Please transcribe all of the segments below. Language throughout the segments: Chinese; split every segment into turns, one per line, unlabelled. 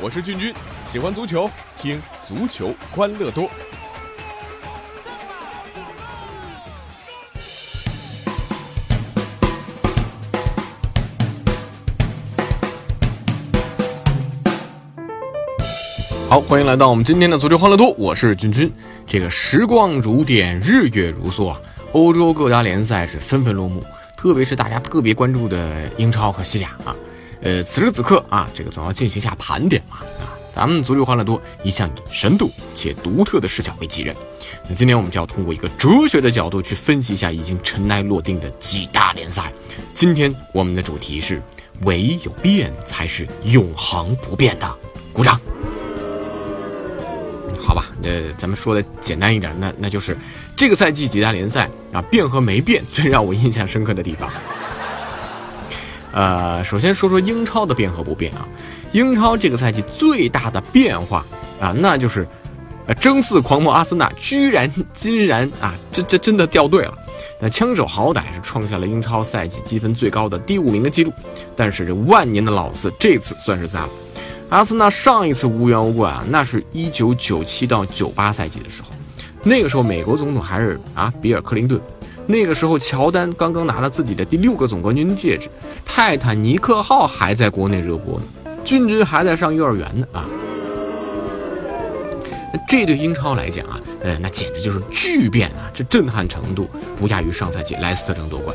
我是俊君，喜欢足球，听足球欢乐多。好，欢迎来到我们今天的足球欢乐多，我是君君。这个时光如电，日月如梭啊，欧洲各大联赛是纷纷落幕，特别是大家特别关注的英超和西甲啊。呃，此时此刻啊，这个总要进行一下盘点嘛啊。咱们足球欢乐多一向以深度且独特的视角为己任。那今天我们就要通过一个哲学的角度去分析一下已经尘埃落定的几大联赛。今天我们的主题是：唯有变才是永恒不变的。鼓掌。好吧，那，咱们说的简单一点，那那就是这个赛季几大联赛啊，变和没变，最让我印象深刻的地方。呃，首先说说英超的变和不变啊，英超这个赛季最大的变化啊，那就是，呃，争四狂魔阿森纳居然竟然啊，这这真的掉队了。那枪手好歹是创下了英超赛季积分最高的第五名的记录，但是这万年的老四这次算是栽了。阿森纳上一次无缘无故啊，那是一九九七到九八赛季的时候，那个时候美国总统还是啊比尔克林顿，那个时候乔丹刚刚拿了自己的第六个总冠军戒指，泰坦尼克号还在国内热播呢，君君还在上幼儿园呢啊，这对英超来讲啊，呃那简直就是巨变啊，这震撼程度不亚于上赛季莱斯特城夺冠，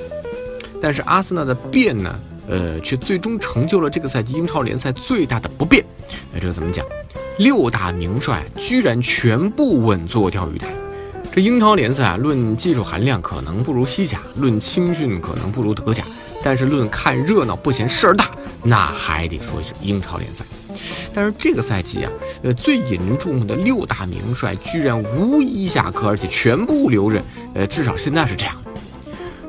但是阿森纳的变呢？呃，却最终成就了这个赛季英超联赛最大的不变。哎，这个怎么讲？六大名帅居然全部稳坐钓鱼台。这英超联赛啊，论技术含量可能不如西甲，论青训可能不如德甲，但是论看热闹不嫌事儿大，那还得说是英超联赛。但是这个赛季啊，呃，最引人注目的六大名帅居然无一下课，而且全部留任。呃，至少现在是这样。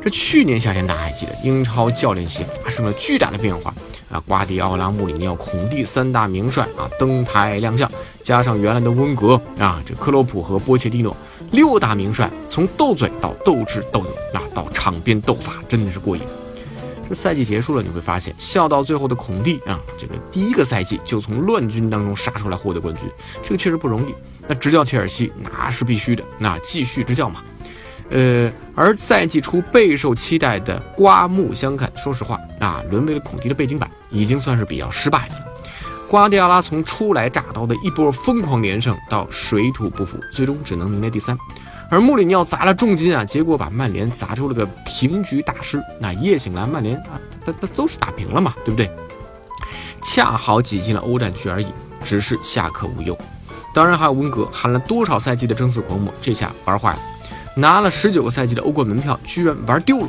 这去年夏天，大家还记得英超教练席发生了巨大的变化啊！瓜迪奥拉、穆里尼奥、孔蒂三大名帅啊登台亮相，加上原来的温格啊，这克洛普和波切蒂诺六大名帅，从斗嘴到斗智斗勇啊，到场边斗法，真的是过瘾。这赛季结束了，你会发现笑到最后的孔蒂啊，这个第一个赛季就从乱军当中杀出来获得冠军，这个确实不容易。那执教切尔西那是必须的，那继续执教嘛。呃，而赛季初备受期待的刮目相看，说实话啊，沦为了孔蒂的背景板，已经算是比较失败的了。瓜迪奥拉从初来乍到的一波疯狂连胜到水土不服，最终只能名列第三。而穆里尼奥砸了重金啊，结果把曼联砸出了个平局大师。那一夜醒来，曼联啊，他他都是打平了嘛，对不对？恰好挤进了欧战区而已，只是下课无忧。当然还有温格，喊了多少赛季的争四狂魔，这下玩坏了。拿了十九个赛季的欧冠门票，居然玩丢了。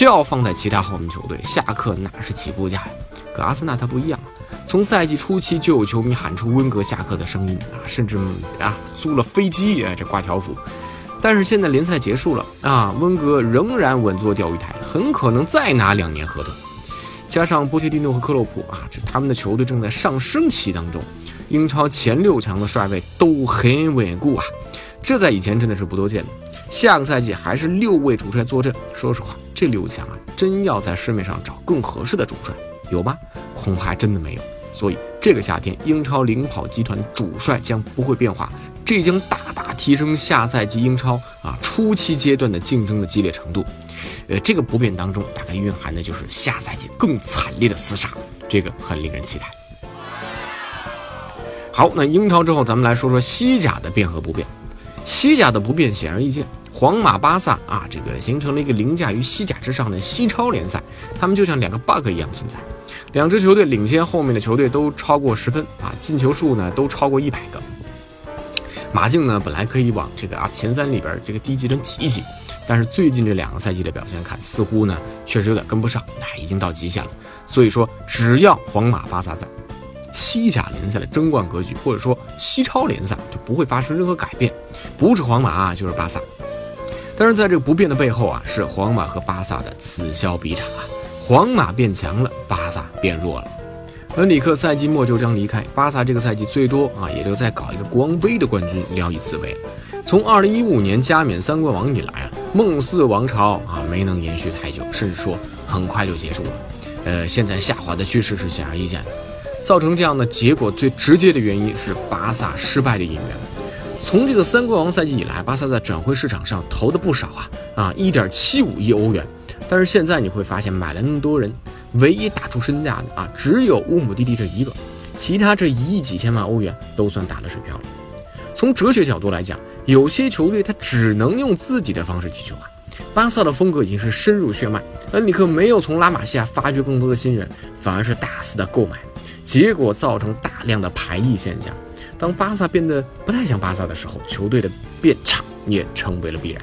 这要放在其他豪门球队，下课哪是起步价呀？可阿森纳他不一样啊，从赛季初期就有球迷喊出温格下课的声音啊，甚至啊租了飞机啊这挂条幅。但是现在联赛结束了啊，温格仍然稳坐钓鱼台，很可能再拿两年合同。加上波切蒂诺和克洛普啊，这他们的球队正在上升期当中，英超前六强的帅位都很稳固啊，这在以前真的是不多见的。下个赛季还是六位主帅坐镇。说实话，这六强啊，真要在市面上找更合适的主帅，有吗？恐怕真的没有。所以这个夏天，英超领跑集团主帅将不会变化，这将大大提升下赛季英超啊初期阶段的竞争的激烈程度。呃，这个不变当中，大概蕴含的就是下赛季更惨烈的厮杀，这个很令人期待。好，那英超之后，咱们来说说西甲的变和不变。西甲的不变显而易见。皇马、巴萨啊，这个形成了一个凌驾于西甲之上的西超联赛，他们就像两个 bug 一样存在。两支球队领先后面的球队都超过十分啊，进球数呢都超过一百个。马竞呢本来可以往这个啊前三里边这个低级层挤一挤，但是最近这两个赛季的表现看，似乎呢确实有点跟不上，那已经到极限了。所以说，只要皇马、巴萨在，西甲联赛的争冠格局或者说西超联赛就不会发生任何改变，不是皇马啊就是巴萨。但是在这个不变的背后啊，是皇马和巴萨的此消彼长啊，皇马变强了，巴萨变弱了。恩里克赛季末就将离开，巴萨这个赛季最多啊，也就再搞一个国王杯的冠军聊以自慰。从二零一五年加冕三冠王以来啊，梦四王朝啊没能延续太久，甚至说很快就结束了。呃，现在下滑的趋势是显而易见的。造成这样的结果最直接的原因是巴萨失败的引援。从这个三冠王赛季以来，巴萨在转会市场上投的不少啊啊，一点七五亿欧元。但是现在你会发现，买了那么多人，唯一打出身价的啊，只有乌姆蒂蒂这一个，其他这一亿几千万欧元都算打了水漂了。从哲学角度来讲，有些球队他只能用自己的方式踢球啊。巴萨的风格已经是深入血脉，恩里克没有从拉玛西亚发掘更多的新人，反而是大肆的购买，结果造成大量的排异现象。当巴萨变得不太像巴萨的时候，球队的变差也成为了必然。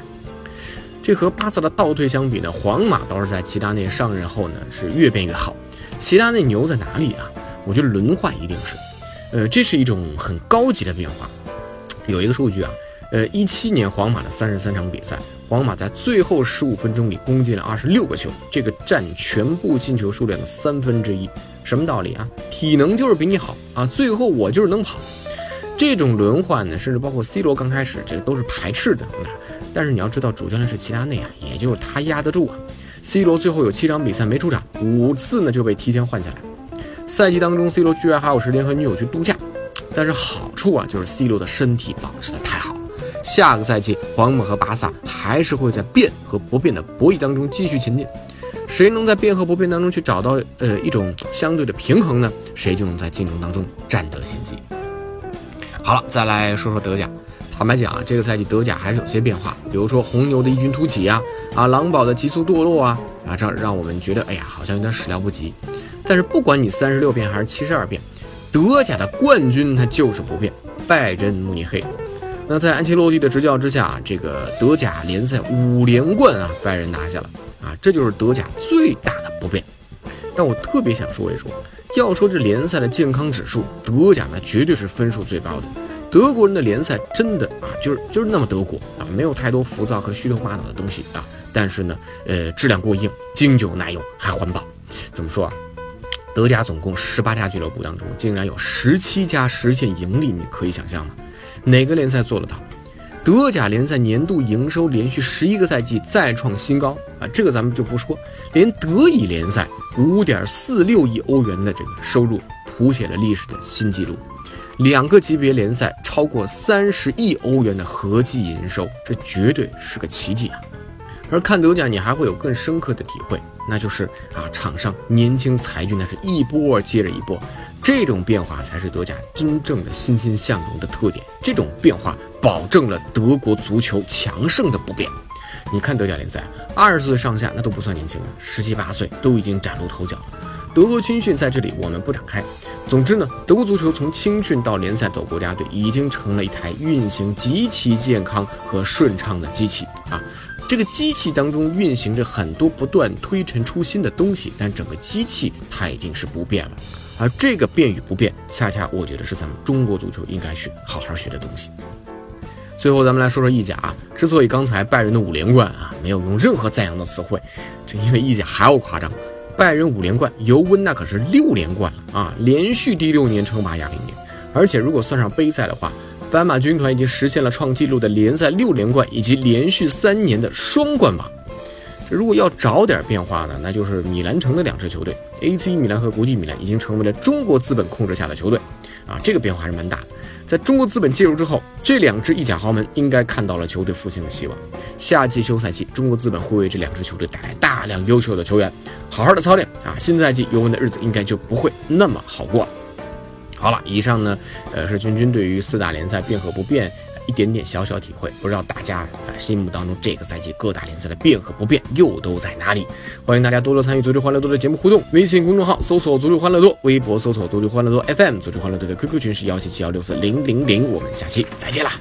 这和巴萨的倒退相比呢，皇马倒是在齐达内上任后呢是越变越好。齐达内牛在哪里啊？我觉得轮换一定是，呃，这是一种很高级的变化。有一个数据啊，呃，一七年皇马的三十三场比赛，皇马在最后十五分钟里攻进了二十六个球，这个占全部进球数量的三分之一。什么道理啊？体能就是比你好啊，最后我就是能跑。这种轮换呢，甚至包括 C 罗刚开始这个都是排斥的。但是你要知道，主教练是齐达内啊，也就是他压得住啊。C 罗最后有七场比赛没出场，五次呢就被提前换下来。赛季当中，C 罗居然还有时间和女友去度假。但是好处啊，就是 C 罗的身体保持的太好。下个赛季，皇马和巴萨还是会在变和不变的博弈当中继续前进。谁能在变和不变当中去找到呃一种相对的平衡呢？谁就能在竞争当中占得先机。好了，再来说说德甲。坦白讲啊，这个赛季德甲还是有些变化，比如说红牛的异军突起呀，啊，狼堡的急速堕落啊，啊，这让我们觉得，哎呀，好像有点始料不及。但是不管你三十六变还是七十二变，德甲的冠军它就是不变，拜仁慕尼黑。那在安切洛蒂的执教之下，这个德甲联赛五连冠啊，拜仁拿下了啊，这就是德甲最大的不变。但我特别想说一说，要说这联赛的健康指数，德甲那绝对是分数最高的。德国人的联赛真的啊，就是就是那么德国啊，没有太多浮躁和虚头巴脑的东西啊。但是呢，呃，质量过硬，经久耐用，还环保。怎么说啊？德甲总共十八家俱乐部当中，竟然有十七家实现盈利，你可以想象吗？哪个联赛做得到？德甲联赛年度营收连续十一个赛季再创新高啊！这个咱们就不说，连德乙联赛五点四六亿欧元的这个收入，谱写了历史的新纪录。两个级别联赛超过三十亿欧元的合计营收，这绝对是个奇迹啊！而看德甲，你还会有更深刻的体会，那就是啊，场上年轻才俊那是一波接着一波，这种变化才是德甲真正的欣欣向荣的特点。这种变化保证了德国足球强盛的不变。你看德甲联赛，二十岁上下那都不算年轻了，十七八岁都已经崭露头角了。德国青训在这里我们不展开。总之呢，德国足球从青训到联赛到国家队，已经成了一台运行极其健康和顺畅的机器啊。这个机器当中运行着很多不断推陈出新的东西，但整个机器它已经是不变了。而这个变与不变，恰恰我觉得是咱们中国足球应该去好好学的东西。最后，咱们来说说意甲啊。之所以刚才拜仁的五连冠啊，没有用任何赞扬的词汇，这因为意甲还要夸张。拜仁五连冠，尤文那可是六连冠了啊！连续第六年称霸亚平宁，而且如果算上杯赛的话，斑马军团已经实现了创纪录的联赛六连冠以及连续三年的双冠王。如果要找点变化呢，那就是米兰城的两支球队，AC 米兰和国际米兰已经成为了中国资本控制下的球队。啊，这个变化还是蛮大的。在中国资本介入之后，这两支意甲豪门应该看到了球队复兴的希望。夏季休赛期，中国资本会为这两支球队带来大量优秀的球员，好好的操练啊！新赛季尤文的日子应该就不会那么好过了。好了，以上呢，呃，是君君对于四大联赛变和不变。一点点小小体会，不知道大家啊心目当中这个赛季各大联赛的变和不变又都在哪里？欢迎大家多多参与足球欢乐多的节目互动，微信公众号搜索足球欢乐多，微博搜索足球欢乐多 FM，足球欢乐多的 QQ 群是幺七七幺六四零零零，我们下期再见啦！